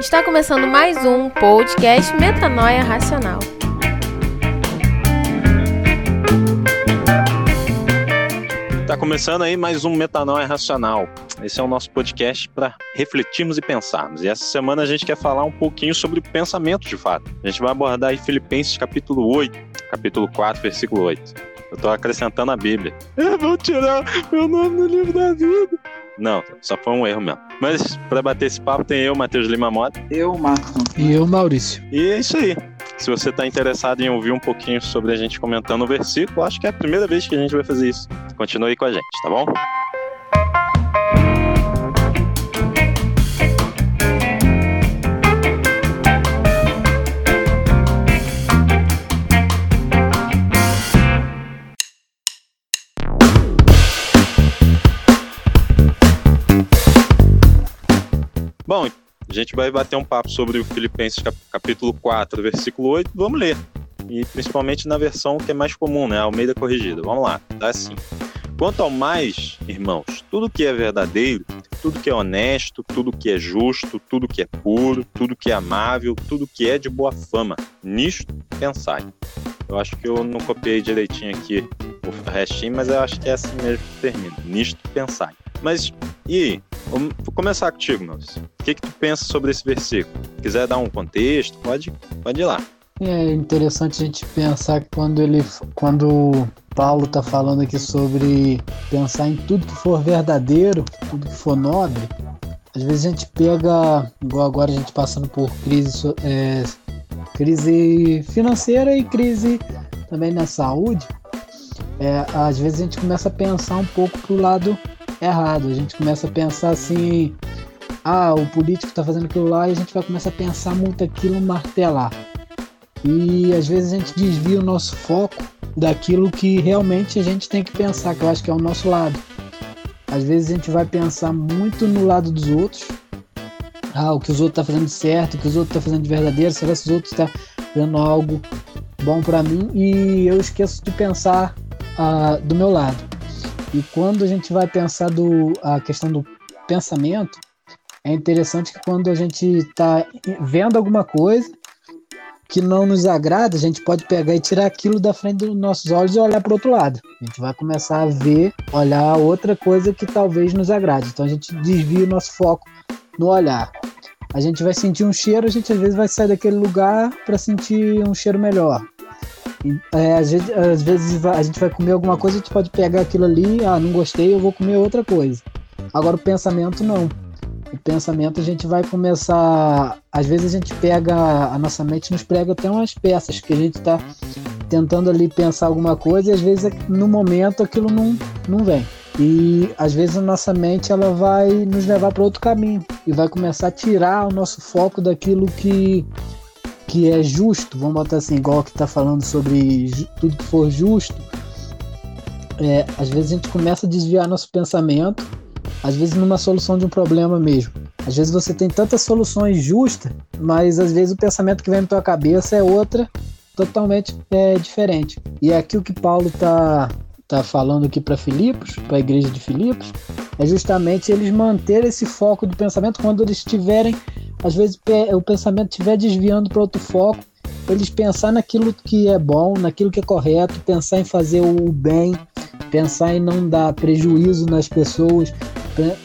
Está começando mais um podcast Metanoia Racional. Está começando aí mais um Metanoia Racional. Esse é o nosso podcast para refletirmos e pensarmos. E essa semana a gente quer falar um pouquinho sobre pensamento de fato. A gente vai abordar aí Filipenses capítulo 8, capítulo 4, versículo 8. Eu estou acrescentando a Bíblia. Eu vou tirar meu nome no livro da vida. Não, só foi um erro mesmo. Mas para bater esse papo tem eu, Matheus Lima Mota. Eu, Marcos. E eu, Maurício. E é isso aí. Se você está interessado em ouvir um pouquinho sobre a gente comentando o versículo, acho que é a primeira vez que a gente vai fazer isso. Continue aí com a gente, tá bom? Bom, a gente vai bater um papo sobre o Filipenses capítulo 4, versículo 8. Vamos ler. E principalmente na versão que é mais comum, né? Almeida corrigida. Vamos lá. Tá assim. Quanto ao mais, irmãos, tudo que é verdadeiro, tudo que é honesto, tudo que é justo, tudo que é puro, tudo que é amável, tudo que é de boa fama, nisto pensai. Eu acho que eu não copiei direitinho aqui o restinho, mas eu acho que é assim mesmo que termina. Nisto pensai. Mas e? Vou começar contigo, Maurício. O que, que tu pensa sobre esse versículo? Se quiser dar um contexto, pode, pode ir lá. É interessante a gente pensar que quando ele, quando Paulo está falando aqui sobre pensar em tudo que for verdadeiro, tudo que for nobre, às vezes a gente pega, igual agora a gente passando por crise, é, crise financeira e crise também na saúde, é, às vezes a gente começa a pensar um pouco pro lado errado. A gente começa a pensar assim, ah, o político está fazendo aquilo lá e a gente vai começar a pensar muito aquilo, martelar. E às vezes a gente desvia o nosso foco daquilo que realmente a gente tem que pensar, que eu acho que é o nosso lado. Às vezes a gente vai pensar muito no lado dos outros. Ah, o que os outros estão tá fazendo certo, o que os outros estão tá fazendo de verdadeiro, será que os outros estão tá fazendo algo bom para mim? E eu esqueço de pensar ah, do meu lado. E quando a gente vai pensar do, a questão do pensamento, é interessante que quando a gente está vendo alguma coisa que não nos agrada, a gente pode pegar e tirar aquilo da frente dos nossos olhos e olhar para outro lado. A gente vai começar a ver, olhar outra coisa que talvez nos agrade. Então a gente desvia o nosso foco no olhar. A gente vai sentir um cheiro, a gente às vezes vai sair daquele lugar para sentir um cheiro melhor. É, às, vezes, às vezes a gente vai comer alguma coisa, a gente pode pegar aquilo ali, ah, não gostei, eu vou comer outra coisa. Agora o pensamento não. O pensamento a gente vai começar. Às vezes a gente pega. A nossa mente nos prega até umas peças que a gente está tentando ali pensar alguma coisa e às vezes no momento aquilo não, não vem. E às vezes a nossa mente ela vai nos levar para outro caminho e vai começar a tirar o nosso foco daquilo que que é justo, vamos botar assim, igual que está falando sobre tudo que for justo, é, às vezes a gente começa a desviar nosso pensamento, às vezes numa solução de um problema mesmo. Às vezes você tem tantas soluções justas, mas às vezes o pensamento que vem na tua cabeça é outra, totalmente é, diferente. E é aqui o que Paulo está tá falando aqui para Filipos, para a igreja de Filipos, é justamente eles manterem esse foco do pensamento quando eles estiverem às vezes o pensamento estiver desviando para outro foco, eles pensar naquilo que é bom, naquilo que é correto, pensar em fazer o bem, pensar em não dar prejuízo nas pessoas,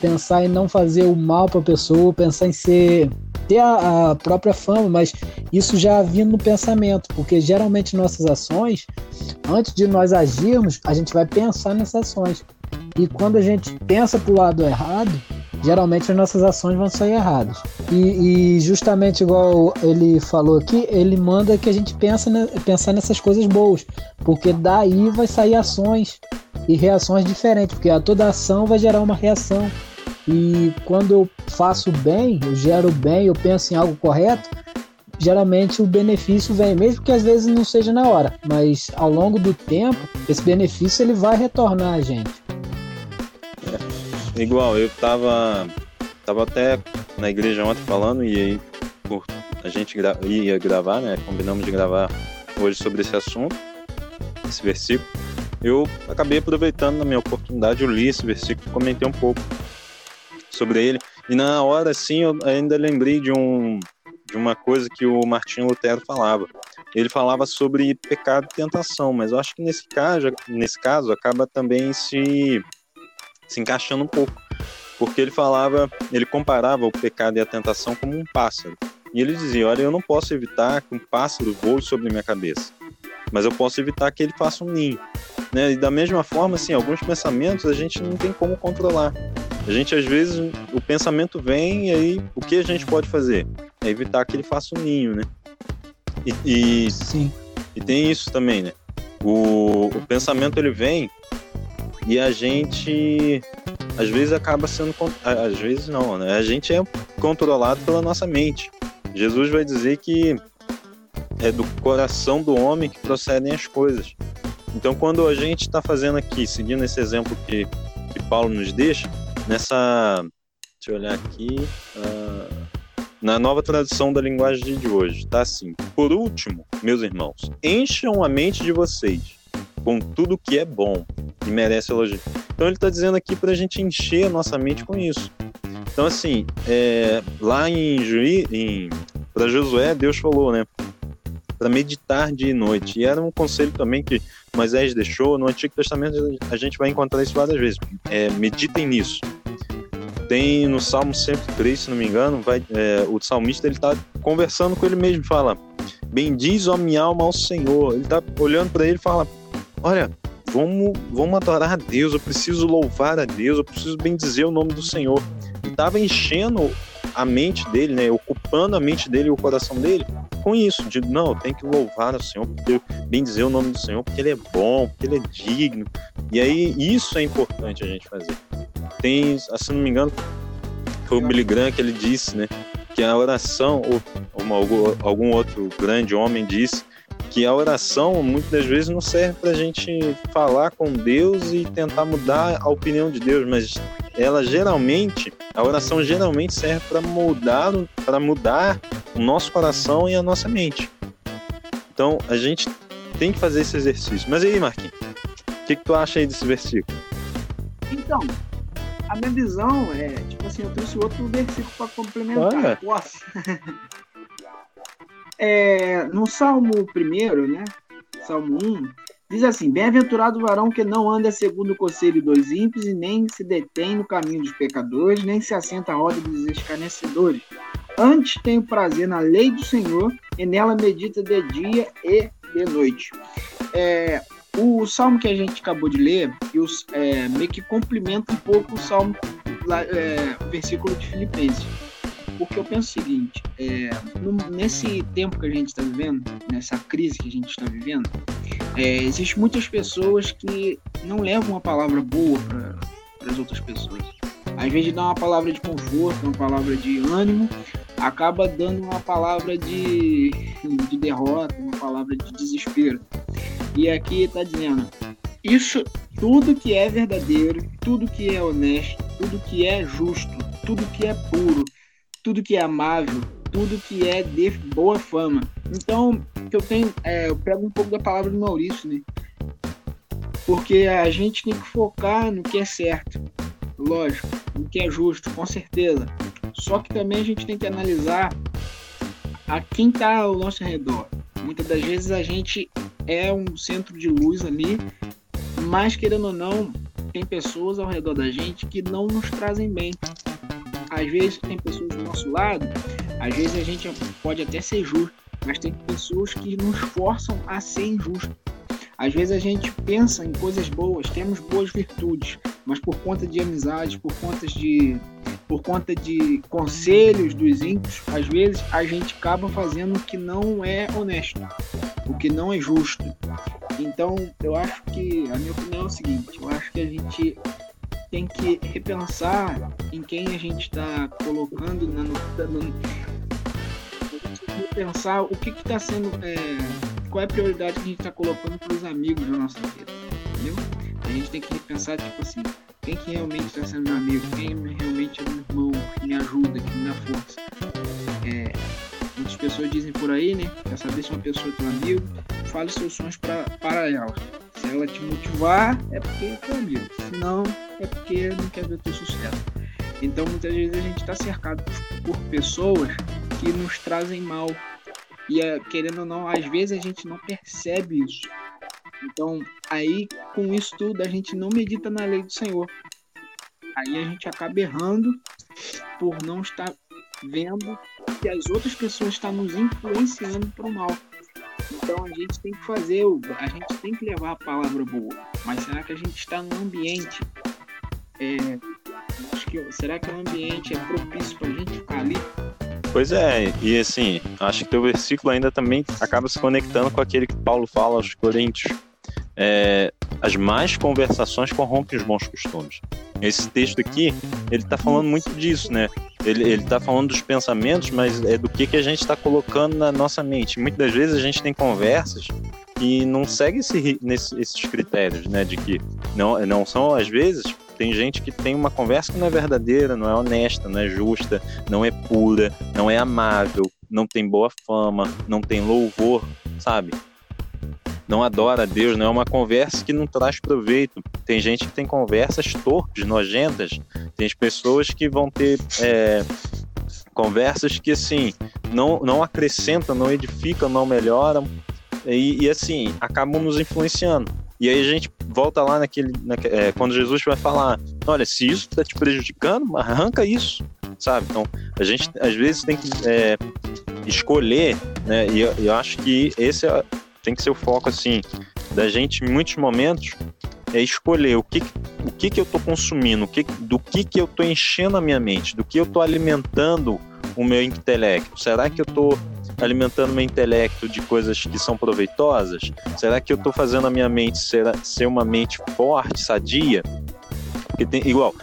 pensar em não fazer o mal para a pessoa, pensar em ser ter a, a, própria fama, mas isso já vindo no pensamento, porque geralmente nossas ações, antes de nós agirmos, a gente vai pensar nessas ações. E quando a gente pensa para o lado errado, geralmente as nossas ações vão sair erradas. E, e, justamente igual ele falou aqui, ele manda que a gente pense ne, pensar nessas coisas boas, porque daí vai sair ações e reações diferentes, porque a toda ação vai gerar uma reação. E quando eu faço bem, eu gero bem, eu penso em algo correto, geralmente o benefício vem, mesmo que às vezes não seja na hora, mas ao longo do tempo, esse benefício ele vai retornar a gente. Igual, eu tava, tava até na igreja ontem falando e aí a gente gra ia gravar, né? Combinamos de gravar hoje sobre esse assunto, esse versículo. Eu acabei aproveitando na minha oportunidade, eu li esse versículo, comentei um pouco sobre ele. E na hora, assim, eu ainda lembrei de, um, de uma coisa que o Martinho Lutero falava. Ele falava sobre pecado e tentação, mas eu acho que nesse caso, nesse caso acaba também se, se encaixando um pouco. Porque ele falava, ele comparava o pecado e a tentação como um pássaro. E ele dizia: Olha, eu não posso evitar que um pássaro voe sobre minha cabeça, mas eu posso evitar que ele faça um ninho. Né? E da mesma forma, assim, alguns pensamentos a gente não tem como controlar. A gente, às vezes, o pensamento vem e aí o que a gente pode fazer? É evitar que ele faça um ninho, né? E, e, Sim. e tem isso também, né? O, o pensamento ele vem e a gente às vezes acaba sendo às vezes não, né? A gente é controlado pela nossa mente. Jesus vai dizer que é do coração do homem que procedem as coisas. Então, quando a gente está fazendo aqui, seguindo esse exemplo que, que Paulo nos deixa, nessa. Deixa eu olhar aqui. Uh, na nova tradução da linguagem de hoje, tá assim: Por último, meus irmãos, encham a mente de vocês com tudo que é bom e merece elogio. Então, ele está dizendo aqui para a gente encher a nossa mente com isso. Então, assim, é, lá em, Juí, em para Josué, Deus falou, né? Para meditar dia e noite. E era um conselho também que Moisés deixou. No Antigo Testamento a gente vai encontrar isso várias vezes. É, meditem nisso. Tem no Salmo 103, se não me engano, vai, é, o salmista ele está conversando com ele mesmo, fala: Bendiz a minha alma ao Senhor. Ele está olhando para ele e fala: Olha, vamos, vamos adorar a Deus, eu preciso louvar a Deus, eu preciso bendizer o nome do Senhor. E estava enchendo a mente dele, né, ocupando a mente dele e o coração dele com isso, de não, eu tenho que louvar o Senhor, bendizer o nome do Senhor, porque ele é bom, porque ele é digno. E aí isso é importante a gente fazer. Tem, se não me engano, foi o Billy Graham que ele disse, né, que a oração, ou uma, algum outro grande homem disse, que a oração muitas das vezes não serve para a gente falar com Deus e tentar mudar a opinião de Deus, mas ela geralmente, a oração geralmente serve para mudar, para mudar o nosso coração e a nossa mente. Então a gente tem que fazer esse exercício. Mas aí, Marquinhos, o que, que tu acha aí desse versículo? Então, a minha visão é, tipo assim, eu trouxe outro versículo para complementar. Posso? é, no Salmo 1, né? Salmo 1, Diz assim: Bem-aventurado o varão que não anda segundo o conselho dos ímpios, e nem se detém no caminho dos pecadores, nem se assenta à roda dos escarnecedores. Antes tem prazer na lei do Senhor, e nela medita de dia e de noite. É, o salmo que a gente acabou de ler os, é, meio que complementa um pouco o salmo, é, versículo de Filipenses porque eu penso o seguinte: é, no, nesse tempo que a gente está vivendo, nessa crise que a gente está vivendo, é, existem muitas pessoas que não levam uma palavra boa para as outras pessoas. Às vezes dá uma palavra de conforto, uma palavra de ânimo, acaba dando uma palavra de, de derrota, uma palavra de desespero. E aqui está dizendo: isso, tudo que é verdadeiro, tudo que é honesto, tudo que é justo, tudo que é puro, tudo que é amável, tudo que é de boa fama. Então, eu tenho, é, eu pego um pouco da palavra do Maurício, né? Porque a gente tem que focar no que é certo, lógico, no que é justo, com certeza. Só que também a gente tem que analisar a quem está ao nosso redor. Muitas das vezes a gente é um centro de luz ali, mas querendo ou não, tem pessoas ao redor da gente que não nos trazem bem às vezes tem pessoas do nosso lado, às vezes a gente pode até ser justo, mas tem pessoas que nos forçam a ser injusto. Às vezes a gente pensa em coisas boas, temos boas virtudes, mas por conta de amizades, por conta de por conta de conselhos dos ímpios, às vezes a gente acaba fazendo o que não é honesto, o que não é justo. Então, eu acho que a minha opinião é o seguinte, eu acho que a gente tem que repensar em quem a gente está colocando na, no, repensar o que está sendo é, qual é a prioridade que a gente está colocando para os amigos da nossa vida entendeu? a gente tem que repensar tipo assim quem que realmente está sendo meu amigo quem realmente é meu irmão que me ajuda que me dá força é, pessoas dizem por aí né quer saber se uma pessoa é teu amigo fale seus sonhos pra, para ela se ela te motivar, é porque é teu amigo. Se não, é porque não quer ver o teu sucesso. Então muitas vezes a gente está cercado por pessoas que nos trazem mal. E é, querendo ou não, às vezes a gente não percebe isso. Então, aí com isso tudo a gente não medita na lei do Senhor. Aí a gente acaba errando por não estar vendo que as outras pessoas estão nos influenciando para o mal. Então a gente tem que fazer, a gente tem que levar a palavra boa. Mas será que a gente está num ambiente? É, acho que, será que o ambiente é propício para a gente ficar ali? Pois é, e assim, acho que o versículo ainda também acaba se conectando com aquele que Paulo fala aos Coríntios. É, as más conversações corrompem os bons costumes. Esse texto aqui, ele está falando muito disso, né? Ele, ele tá falando dos pensamentos, mas é do que, que a gente está colocando na nossa mente. Muitas das vezes a gente tem conversas e não segue esse, nesse, esses critérios, né? De que não, não são, às vezes, tem gente que tem uma conversa que não é verdadeira, não é honesta, não é justa, não é pura, não é amável, não tem boa fama, não tem louvor, sabe? Não adora a Deus, não é uma conversa que não traz proveito. Tem gente que tem conversas torpes, nojentas. Tem pessoas que vão ter é, conversas que assim não, não acrescentam, não edificam, não melhoram e, e assim acabam nos influenciando. E aí a gente volta lá naquele, na, é, quando Jesus vai falar, olha, se isso está te prejudicando, arranca isso, sabe? Então a gente às vezes tem que é, escolher, né? E eu, eu acho que esse é tem que ser o foco assim da gente em muitos momentos é escolher o que o que, que eu estou consumindo, o que, do que, que eu estou enchendo a minha mente, do que eu estou alimentando o meu intelecto. Será que eu estou alimentando meu intelecto de coisas que são proveitosas? Será que eu estou fazendo a minha mente ser, ser uma mente forte, sadia? Porque tem, igual,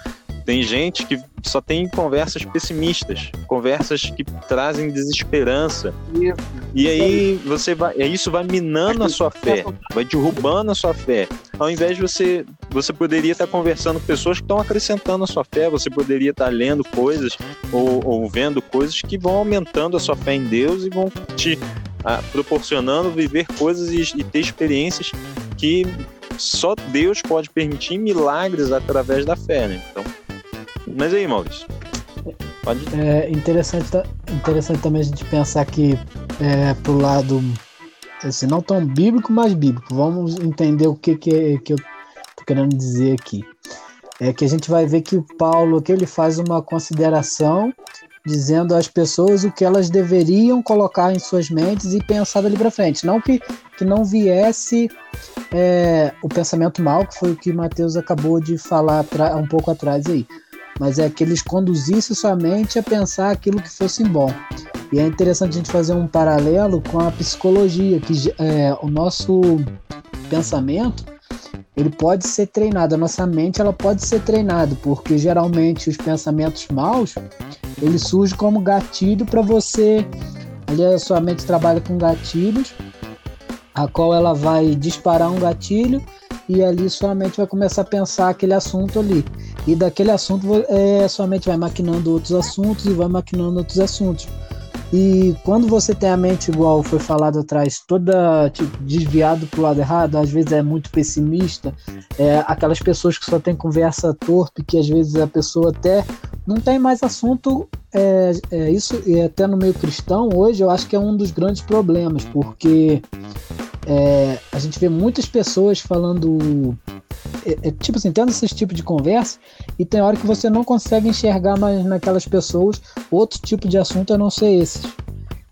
tem gente que só tem conversas pessimistas, conversas que trazem desesperança. Isso. E aí você vai, isso vai minando a sua fé, vai derrubando a sua fé. Ao invés de você, você poderia estar conversando com pessoas que estão acrescentando a sua fé, você poderia estar lendo coisas ou, ou vendo coisas que vão aumentando a sua fé em Deus e vão te ah, proporcionando viver coisas e, e ter experiências que só Deus pode permitir milagres através da fé, né? Então, mas aí, Maurício? Pode... É interessante, interessante também a gente pensar que é, pro lado assim, não tão bíblico, mas bíblico. Vamos entender o que, que, que eu tô querendo dizer aqui. É que a gente vai ver que o Paulo que ele faz uma consideração dizendo às pessoas o que elas deveriam colocar em suas mentes e pensar dali para frente. Não que, que não viesse é, o pensamento mal, que foi o que Mateus acabou de falar um pouco atrás aí mas é que eles conduzissem somente a pensar aquilo que fosse bom. E é interessante a gente fazer um paralelo com a psicologia, que é, o nosso pensamento ele pode ser treinado, a nossa mente ela pode ser treinada, porque geralmente os pensamentos maus ele surge como gatilho para você. Ali a sua mente trabalha com gatilhos, a qual ela vai disparar um gatilho e ali sua mente vai começar a pensar aquele assunto ali. E daquele assunto é, vai maquinando outros assuntos e vai maquinando outros assuntos. E quando você tem a mente igual foi falado atrás, toda tipo, desviado para o lado errado, às vezes é muito pessimista, é, aquelas pessoas que só tem conversa torpe, que às vezes a pessoa até não tem mais assunto, é, é isso, e até no meio cristão hoje eu acho que é um dos grandes problemas, porque é, a gente vê muitas pessoas falando. É, é, tipo assim, tendo esse tipo de conversa, e tem hora que você não consegue enxergar mais naquelas pessoas outro tipo de assunto a não ser esses.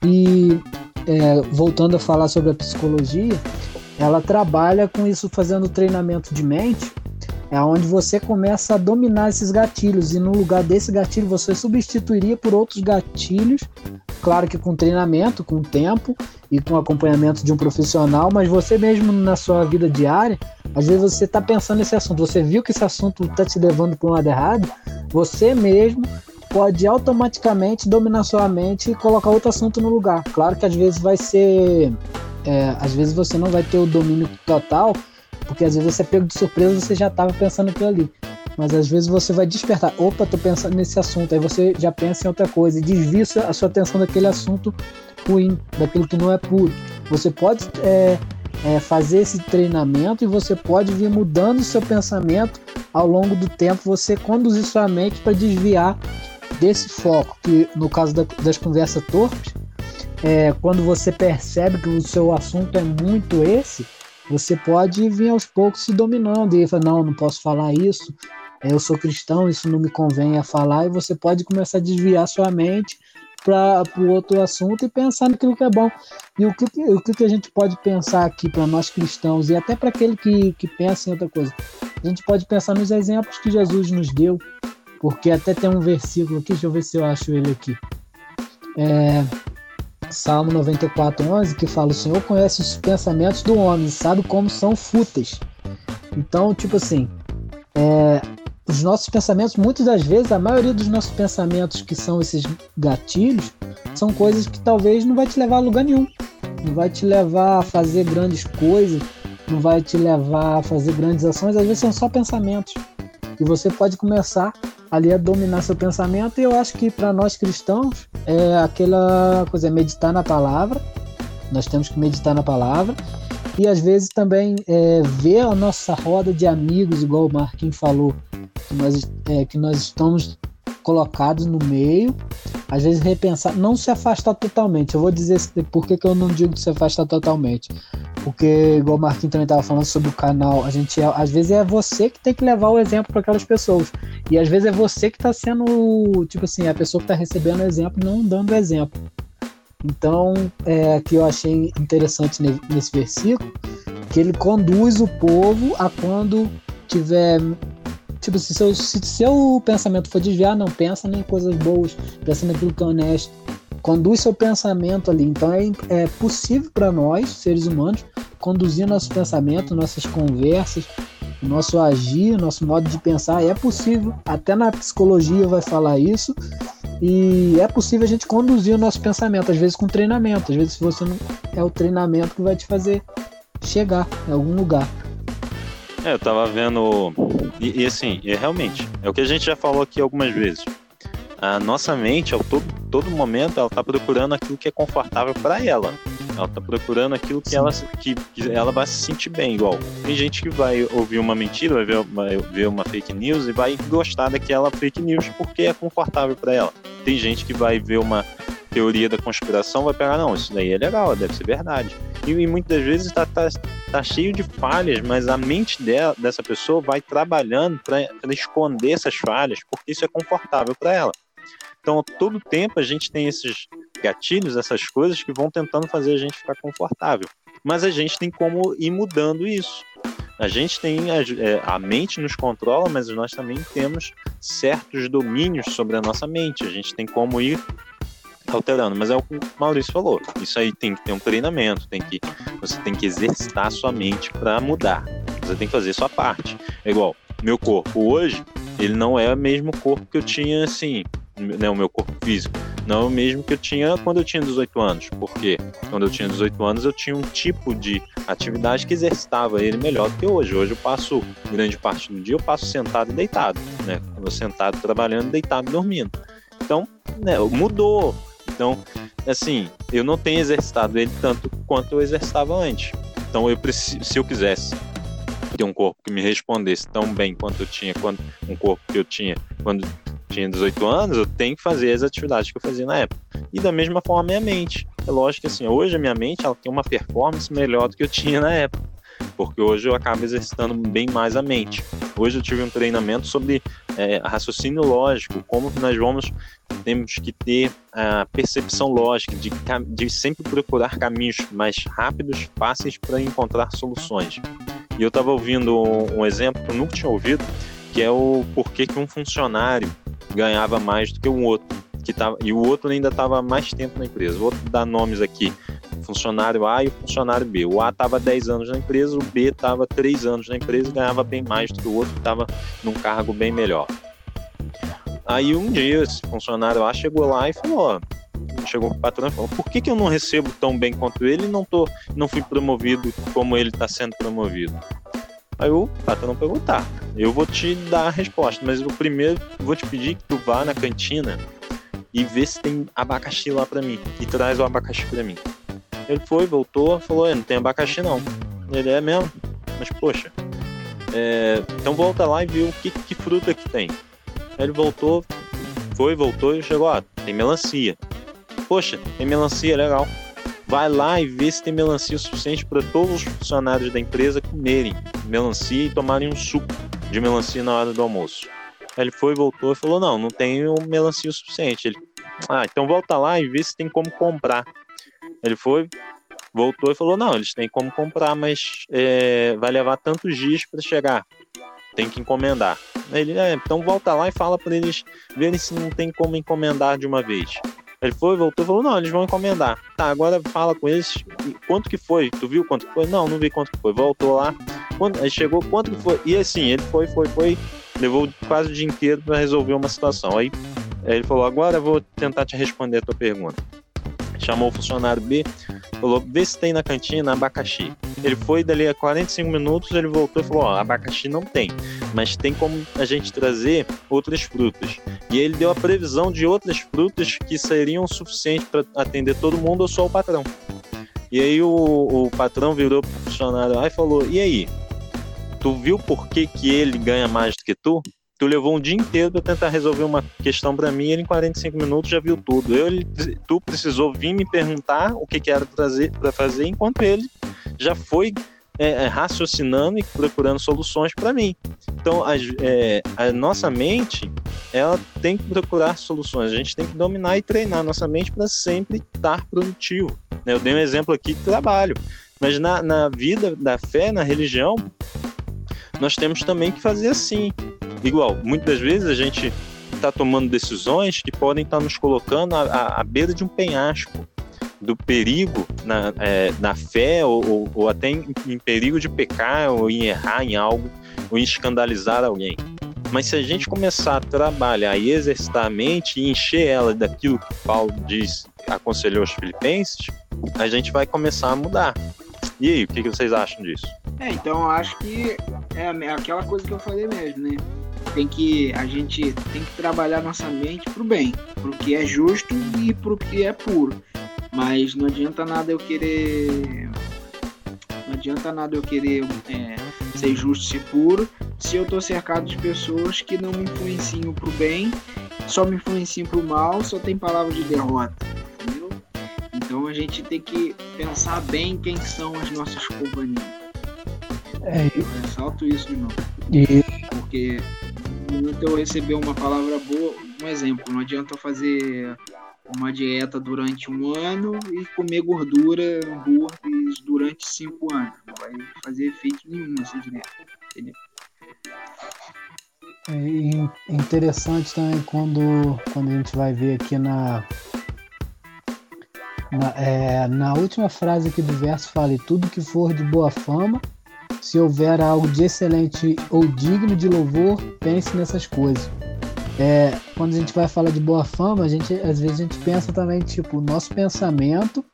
E é, voltando a falar sobre a psicologia, ela trabalha com isso fazendo treinamento de mente, é onde você começa a dominar esses gatilhos e no lugar desse gatilho você substituiria por outros gatilhos, claro que com treinamento, com tempo e com acompanhamento de um profissional, mas você mesmo na sua vida diária, às vezes você está pensando nesse assunto, você viu que esse assunto está te levando para um lado errado, você mesmo pode automaticamente dominar sua mente e colocar outro assunto no lugar. Claro que às vezes vai ser, é, às vezes você não vai ter o domínio total, porque às vezes você é pego de surpresa você já estava pensando aquilo ali. Mas às vezes você vai despertar, opa, tô pensando nesse assunto, aí você já pensa em outra coisa e desvia a sua atenção daquele assunto ruim, daquilo que não é puro. Você pode é, é, fazer esse treinamento e você pode vir mudando o seu pensamento ao longo do tempo. Você conduzir sua mente para desviar desse foco, que no caso da, das conversas torpes, é, quando você percebe que o seu assunto é muito esse, você pode vir aos poucos se dominando e falar, não, não posso falar isso, eu sou cristão, isso não me convém a falar, e você pode começar a desviar sua mente para o outro assunto e pensar naquilo que é bom. E o que, o que a gente pode pensar aqui para nós cristãos e até para aquele que, que pensa em outra coisa? A gente pode pensar nos exemplos que Jesus nos deu, porque até tem um versículo aqui, deixa eu ver se eu acho ele aqui. É, Salmo 94, 11, que fala: O Senhor conhece os pensamentos do homem, sabe como são fúteis. Então, tipo assim, é, os nossos pensamentos, muitas das vezes, a maioria dos nossos pensamentos que são esses gatilhos, são coisas que talvez não vai te levar a lugar nenhum. Não vai te levar a fazer grandes coisas, não vai te levar a fazer grandes ações, às vezes são só pensamentos. E você pode começar ali a dominar seu pensamento, e eu acho que para nós cristãos é aquela coisa, é meditar na palavra. Nós temos que meditar na palavra e às vezes também é, ver a nossa roda de amigos, igual o Marquinhos falou, que nós, é, que nós estamos colocados no meio, às vezes repensar, não se afastar totalmente. Eu vou dizer por que, que eu não digo se afastar totalmente. Porque, igual o Marquinhos também estava falando sobre o canal, a gente é, às vezes é você que tem que levar o exemplo para aquelas pessoas. E às vezes é você que está sendo, tipo assim, a pessoa que está recebendo o exemplo não dando exemplo. Então, é que eu achei interessante nesse versículo, que ele conduz o povo a quando tiver Tipo, se seu, se seu pensamento for desviar, não pensa em coisas boas, pensa naquilo que é honesto. Conduz seu pensamento ali. Então é, é possível para nós, seres humanos, conduzir nosso pensamento, nossas conversas, nosso agir, nosso modo de pensar. É possível, até na psicologia vai falar isso. E é possível a gente conduzir o nosso pensamento, às vezes com treinamento. Às vezes, você não. É o treinamento que vai te fazer chegar em algum lugar. É, eu tava vendo. E, e, assim, é, realmente, é o que a gente já falou aqui algumas vezes. A nossa mente, ao todo, todo momento, ela tá procurando aquilo que é confortável para ela. Ela tá procurando aquilo que ela, que, que, ela vai se sentir bem, igual. Tem gente que vai ouvir uma mentira, vai ver, vai ver uma fake news e vai gostar daquela fake news porque é confortável para ela. Tem gente que vai ver uma teoria da conspiração, vai pegar, não, isso daí é legal, deve ser verdade. E, e muitas vezes está tá, tá cheio de falhas, mas a mente dela, dessa pessoa vai trabalhando para esconder essas falhas, porque isso é confortável para ela. Então, todo tempo a gente tem esses gatilhos, essas coisas que vão tentando fazer a gente ficar confortável. Mas a gente tem como ir mudando isso. A gente tem a, é, a, mente nos controla, mas nós também temos certos domínios sobre a nossa mente. A gente tem como ir alterando, mas é o que o Maurício falou. Isso aí tem que ter um treinamento, tem que você tem que exercitar a sua mente para mudar. Você tem que fazer sua parte. É igual meu corpo hoje, ele não é o mesmo corpo que eu tinha assim, né, o meu corpo físico, não o mesmo que eu tinha quando eu tinha 18 anos. Porque quando eu tinha 18 anos eu tinha um tipo de atividade que exercitava ele melhor do que hoje. Hoje eu passo grande parte do dia eu passo sentado e deitado, né? Eu sentado trabalhando, deitado dormindo. Então, né, mudou então, assim, eu não tenho exercitado ele tanto quanto eu exercitava antes. Então, eu preciso, se eu quisesse ter um corpo que me respondesse tão bem quanto eu tinha, quanto um corpo que eu tinha quando tinha 18 anos, eu tenho que fazer as atividades que eu fazia na época. E da mesma forma, minha mente. É lógico que assim, hoje a minha mente ela tem uma performance melhor do que eu tinha na época porque hoje eu acabo exercitando bem mais a mente. Hoje eu tive um treinamento sobre é, raciocínio lógico, como nós vamos temos que ter a percepção lógica de, de sempre procurar caminhos mais rápidos, fáceis para encontrar soluções. E eu estava ouvindo um, um exemplo que eu nunca tinha ouvido, que é o porquê que um funcionário ganhava mais do que um outro que tava, e o outro ainda estava mais tempo na empresa. Outro dá nomes aqui, funcionário A e o funcionário B. O A estava 10 anos na empresa, o B estava 3 anos na empresa e ganhava bem mais do que o outro que estava num cargo bem melhor. Aí um dia esse funcionário A chegou lá e falou, chegou o patrão e falou, por que, que eu não recebo tão bem quanto ele e não, tô, não fui promovido como ele está sendo promovido? Aí o patrão perguntou, tá, eu vou te dar a resposta, mas o primeiro vou te pedir que tu vá na cantina e vê se tem abacaxi lá para mim e traz o abacaxi para mim. Ele foi, voltou, falou: não tem abacaxi não. Ele é mesmo, mas poxa, é, então volta lá e vê o que, que fruta que tem. Aí ele voltou, foi, voltou e chegou, ó, tem melancia. Poxa, tem melancia, legal. Vai lá e vê se tem melancia suficiente para todos os funcionários da empresa comerem melancia e tomarem um suco de melancia na hora do almoço. Aí ele foi, voltou e falou: Não, não tenho melancia o suficiente. Ele, ah, então volta lá e vê se tem como comprar. Ele foi, voltou e falou: Não, eles têm como comprar, mas é, vai levar tantos dias para chegar. Tem que encomendar. Ele, é, então volta lá e fala para eles verem se não tem como encomendar de uma vez. Ele foi, voltou falou: Não, eles vão encomendar. Tá, agora fala com eles quanto que foi. Tu viu quanto que foi? Não, não vi quanto que foi. Voltou lá. Quando, aí chegou quanto que foi. E assim, ele foi, foi, foi. Levou quase o dia inteiro para resolver uma situação. Aí ele falou: Agora eu vou tentar te responder a tua pergunta chamou o funcionário B, falou: vê se tem na cantina abacaxi. Ele foi dali a 45 minutos, ele voltou e falou: abacaxi não tem, mas tem como a gente trazer outras frutas. E ele deu a previsão de outras frutas que seriam suficientes para atender todo mundo ou só o patrão. E aí o, o patrão virou pro funcionário lá e falou: e aí? Tu viu por que, que ele ganha mais do que tu? Tu levou um dia inteiro para tentar resolver uma questão para mim, ele em 45 minutos já viu tudo. Eu, ele, tu precisou vir me perguntar o que, que era para fazer, enquanto ele já foi é, é, raciocinando e procurando soluções para mim. Então, a, é, a, nossa mente, ela tem que procurar soluções. A gente tem que dominar e treinar a nossa mente para sempre estar produtivo. Eu dei um exemplo aqui de trabalho, mas na, na vida da fé, na religião, nós temos também que fazer assim igual, muitas vezes a gente está tomando decisões que podem estar tá nos colocando à, beira de um penhasco do perigo na, é, na fé ou, ou, ou até em, em, perigo de pecar ou em errar em algo ou em escandalizar alguém. Mas se a gente começar a trabalhar e exercitar a mente e encher ela daquilo que Paulo diz, aconselhou os filipenses, a gente vai começar a mudar. E aí, o que vocês acham disso? É, então eu acho que é aquela coisa que eu falei mesmo, né? Tem que a gente tem que trabalhar nossa mente pro bem, pro que é justo e pro que é puro. Mas não adianta nada eu querer não adianta nada eu querer é, ser justo e puro se eu tô cercado de pessoas que não me influenciam pro bem, só me influenciam pro mal, só tem palavra de derrota. Entendeu? Então a gente tem que pensar bem quem são as nossas companhias. É, eu ressalto isso de novo. E... Porque muito eu receber uma palavra boa, um exemplo, não adianta fazer uma dieta durante um ano e comer gordura, hambúrgueres durante cinco anos. Não vai fazer efeito nenhum essa dieta. Entendeu? É interessante também quando, quando a gente vai ver aqui na, na, é, na última frase aqui do verso fala tudo que for de boa fama se houver algo de excelente ou digno de louvor, pense nessas coisas. É, quando a gente vai falar de boa fama, a gente, às vezes a gente pensa também, tipo, o nosso pensamento,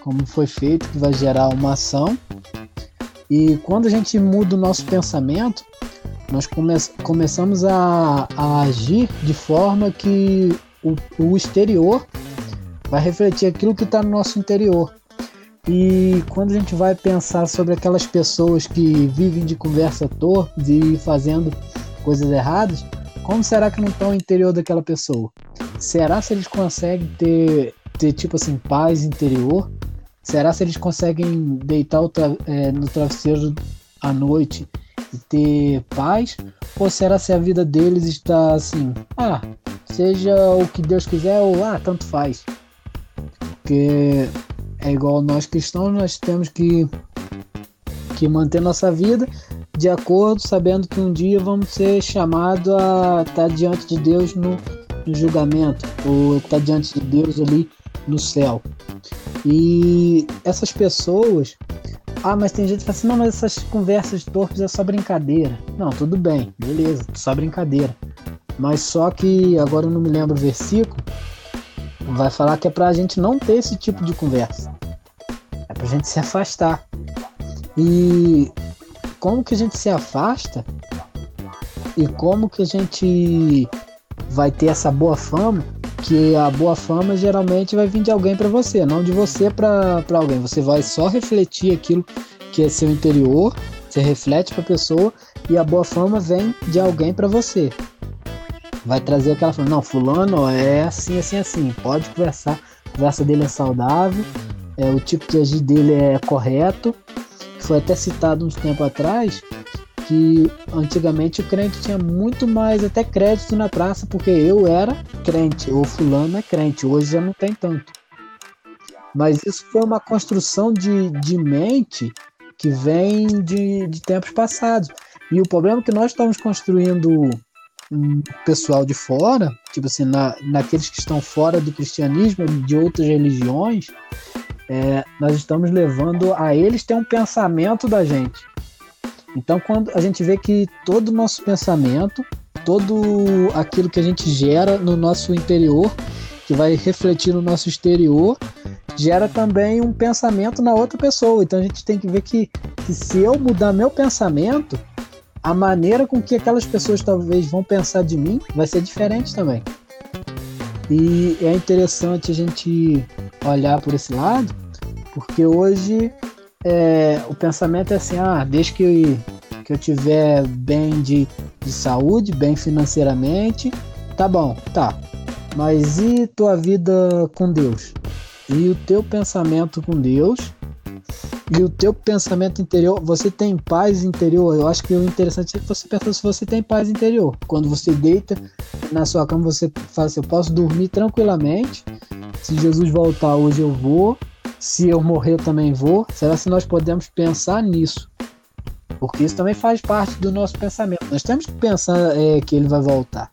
como foi feito, que vai gerar uma ação. E quando a gente muda o nosso pensamento, nós come começamos a, a, agir de forma que o, o exterior vai refletir aquilo que está no nosso interior. E quando a gente vai pensar sobre aquelas pessoas que vivem de conversa torta e fazendo coisas erradas, como será que não está o interior daquela pessoa? Será se eles conseguem ter, ter tipo assim, paz interior? Será se eles conseguem deitar tra é, no travesseiro à noite e ter paz? Ou será se a vida deles está assim, ah, seja o que Deus quiser ou ah, tanto faz? Porque é igual nós cristãos, nós temos que, que manter nossa vida de acordo, sabendo que um dia vamos ser chamados a estar diante de Deus no, no julgamento, ou estar diante de Deus ali no céu. E essas pessoas. Ah, mas tem gente que fala assim, não, mas essas conversas torpes é só brincadeira. Não, tudo bem, beleza, só brincadeira. Mas só que agora eu não me lembro o versículo, vai falar que é para a gente não ter esse tipo de conversa. A gente se afastar. E como que a gente se afasta? E como que a gente vai ter essa boa fama? Que a boa fama geralmente vai vir de alguém para você, não de você para alguém. Você vai só refletir aquilo que é seu interior, Você reflete para a pessoa e a boa fama vem de alguém para você. Vai trazer aquela fama, não, fulano é assim, assim, assim. Pode conversar, a conversa dele é saudável, é, o tipo de agir dele é correto. Foi até citado uns tempo atrás que antigamente o crente tinha muito mais até crédito na praça, porque eu era crente, ou fulano é crente, hoje já não tem tanto. Mas isso foi uma construção de, de mente que vem de, de tempos passados. E o problema é que nós estamos construindo um pessoal de fora, tipo assim, na, naqueles que estão fora do cristianismo, de outras religiões, é, nós estamos levando a eles ter um pensamento da gente. Então, quando a gente vê que todo o nosso pensamento, todo aquilo que a gente gera no nosso interior, que vai refletir no nosso exterior, gera também um pensamento na outra pessoa. Então, a gente tem que ver que, que se eu mudar meu pensamento, a maneira com que aquelas pessoas talvez vão pensar de mim vai ser diferente também. E é interessante a gente olhar por esse lado, porque hoje é, o pensamento é assim, ah, desde que, que eu tiver bem de, de saúde, bem financeiramente, tá bom, tá. Mas e tua vida com Deus? E o teu pensamento com Deus? E o teu pensamento interior, você tem paz interior? Eu acho que o interessante é que você pensa se você tem paz interior. Quando você deita na sua cama, você fala assim, eu posso dormir tranquilamente. Se Jesus voltar hoje eu vou se eu morrer eu também vou? Será que nós podemos pensar nisso? Porque isso também faz parte do nosso pensamento. Nós temos que pensar é, que ele vai voltar.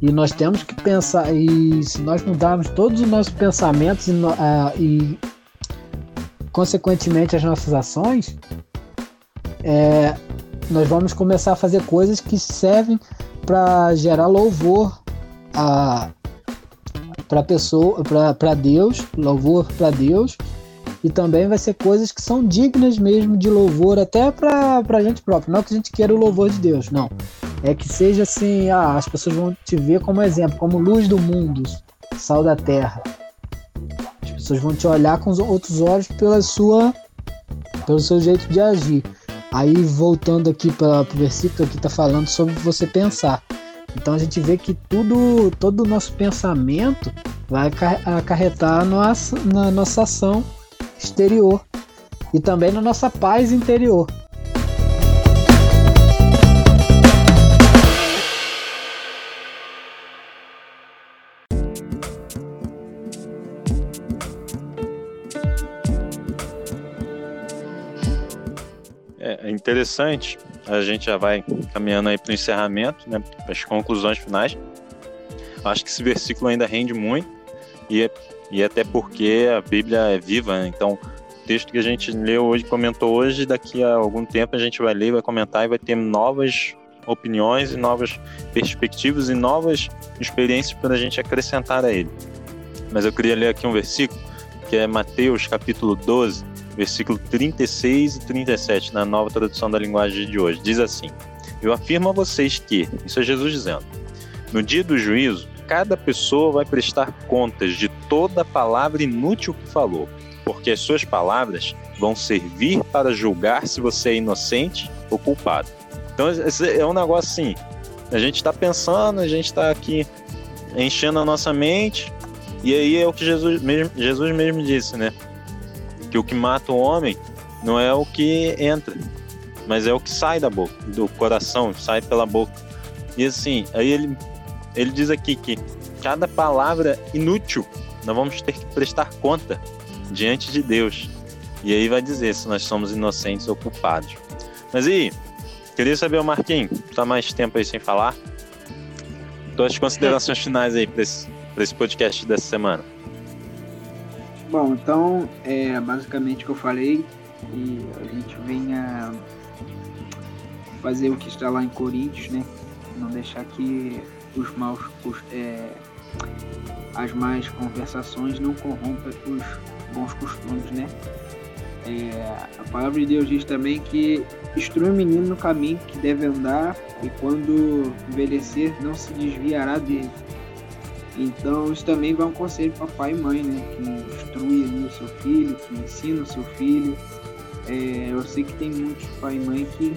E nós temos que pensar, e se nós mudarmos todos os nossos pensamentos e, uh, e consequentemente as nossas ações, é, nós vamos começar a fazer coisas que servem para gerar louvor a, para pessoa, para Deus, louvor para Deus, e também vai ser coisas que são dignas mesmo de louvor até para a gente próprio. Não que a gente queira o louvor de Deus, não. É que seja assim, ah, as pessoas vão te ver como exemplo, como luz do mundo, sal da terra. As pessoas vão te olhar com os outros olhos pela sua, pelo seu jeito de agir. Aí voltando aqui para o versículo que está falando sobre você pensar. Então a gente vê que tudo, todo o nosso pensamento vai acarretar nossa, na nossa ação exterior e também na nossa paz interior. É, é interessante a gente já vai caminhando aí para o encerramento, né, para as conclusões finais. Acho que esse versículo ainda rende muito e, e até porque a Bíblia é viva, né? então o texto que a gente leu hoje, comentou hoje, daqui a algum tempo a gente vai ler, vai comentar e vai ter novas opiniões e novas perspectivas e novas experiências para a gente acrescentar a ele. Mas eu queria ler aqui um versículo que é Mateus capítulo 12, versículo 36 e 37, na nova tradução da linguagem de hoje. Diz assim: Eu afirmo a vocês que, isso é Jesus dizendo, no dia do juízo, cada pessoa vai prestar contas de toda palavra inútil que falou, porque as suas palavras vão servir para julgar se você é inocente ou culpado. Então, é um negócio assim: a gente está pensando, a gente está aqui enchendo a nossa mente, e aí é o que Jesus mesmo, Jesus mesmo disse, né? Que o que mata o homem não é o que entra, mas é o que sai da boca, do coração, sai pela boca. E assim, aí ele, ele diz aqui que cada palavra inútil nós vamos ter que prestar conta diante de Deus. E aí vai dizer se nós somos inocentes ou culpados. Mas aí, queria saber, o Marquinhos, tá mais tempo aí sem falar? Tuas considerações finais aí para esse, esse podcast dessa semana. Bom, então é basicamente o que eu falei e a gente venha fazer o que está lá em Coríntios, né? Não deixar que os maus, os, é, as más conversações não corrompam os bons costumes, né? É, a palavra de Deus diz também que instrui o menino no caminho que deve andar e quando envelhecer não se desviará dele. Então, isso também vai um conselho para pai e mãe, né? Que instrui o seu filho, que ensina o seu filho É, eu sei que tem muitos pai e mãe que,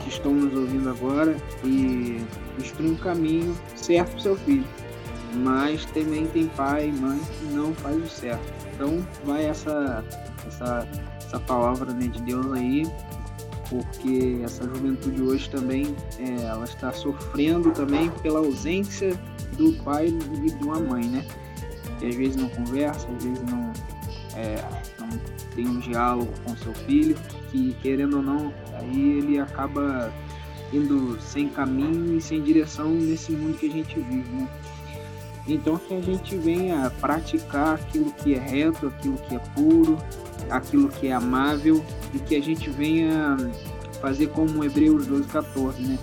que estão nos ouvindo agora e instruem um caminho certo para seu filho. Mas também tem pai e mãe que não faz o certo. Então vai essa, essa, essa palavra né, de Deus aí, porque essa juventude hoje também é, ela está sofrendo também pela ausência do pai e de uma mãe, né? Que às vezes não conversa, às vezes não, é, não tem um diálogo com seu filho, que querendo ou não, aí ele acaba indo sem caminho e sem direção nesse mundo que a gente vive, né? Então que a gente venha praticar aquilo que é reto, aquilo que é puro, aquilo que é amável e que a gente venha fazer como Hebreus 12, 14, né?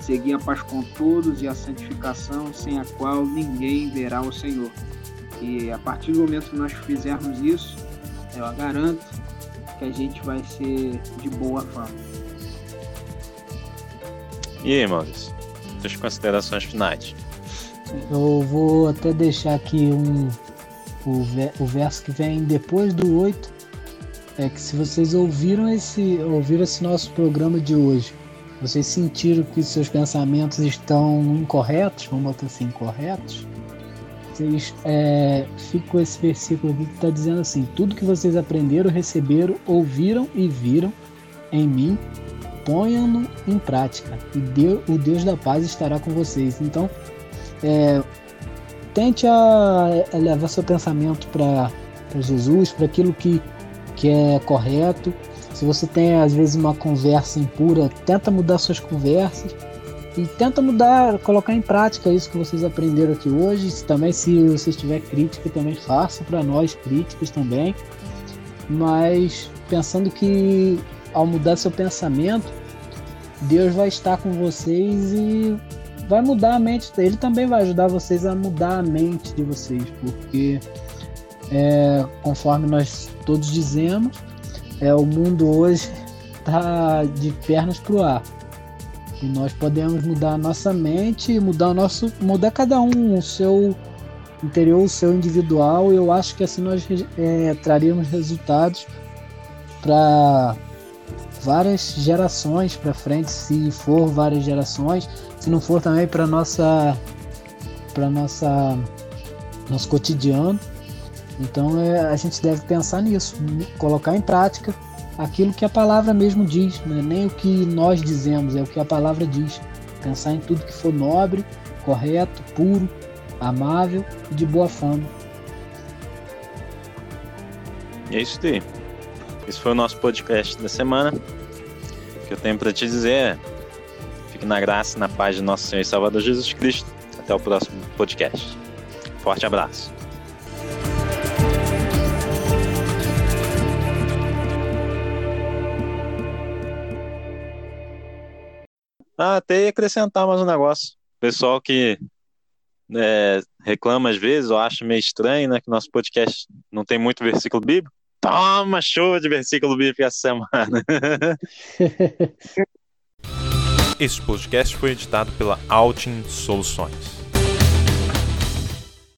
Seguir a paz com todos e a santificação, sem a qual ninguém verá o Senhor. E a partir do momento que nós fizermos isso, eu garanto que a gente vai ser de boa fama. E aí, Maurício? Suas considerações finais. Eu vou até deixar aqui um, o, o verso que vem depois do 8. É que se vocês ouviram esse, ouviram esse nosso programa de hoje, vocês sentiram que seus pensamentos estão incorretos, vamos botar assim, incorretos, vocês é, fica com esse versículo aqui que está dizendo assim: tudo que vocês aprenderam, receberam, ouviram e viram em mim, ponham-no em prática, e Deus, o Deus da paz estará com vocês. Então, é, tente a, a levar seu pensamento para Jesus, para aquilo que, que é correto. Se você tem às vezes uma conversa impura, tenta mudar suas conversas e tenta mudar, colocar em prática isso que vocês aprenderam aqui hoje. Também, se você tiver crítica, também faça para nós críticas também. Mas pensando que ao mudar seu pensamento, Deus vai estar com vocês e vai mudar a mente. Ele também vai ajudar vocês a mudar a mente de vocês, porque é, conforme nós todos dizemos, é, o mundo hoje está de pernas para o ar. E nós podemos mudar a nossa mente, mudar o nosso, mudar cada um o seu interior, o seu individual. Eu acho que assim nós é, traríamos resultados para várias gerações para frente, se for várias gerações, se não for também para nossa para nossa nosso cotidiano. Então é, a gente deve pensar nisso, colocar em prática aquilo que a palavra mesmo diz, não é nem o que nós dizemos, é o que a palavra diz. Pensar em tudo que for nobre, correto, puro, amável e de boa fama. É isso aí. Esse foi o nosso podcast da semana. O que eu tenho para te dizer é: fique na graça e na paz de nosso Senhor e Salvador Jesus Cristo. Até o próximo podcast. Forte abraço. Até acrescentar mais um negócio. Pessoal que é, reclama às vezes, ou acha meio estranho, né, que nosso podcast não tem muito versículo bíblico. Toma show de versículo bíblico essa semana. Este podcast foi editado pela Altin Soluções.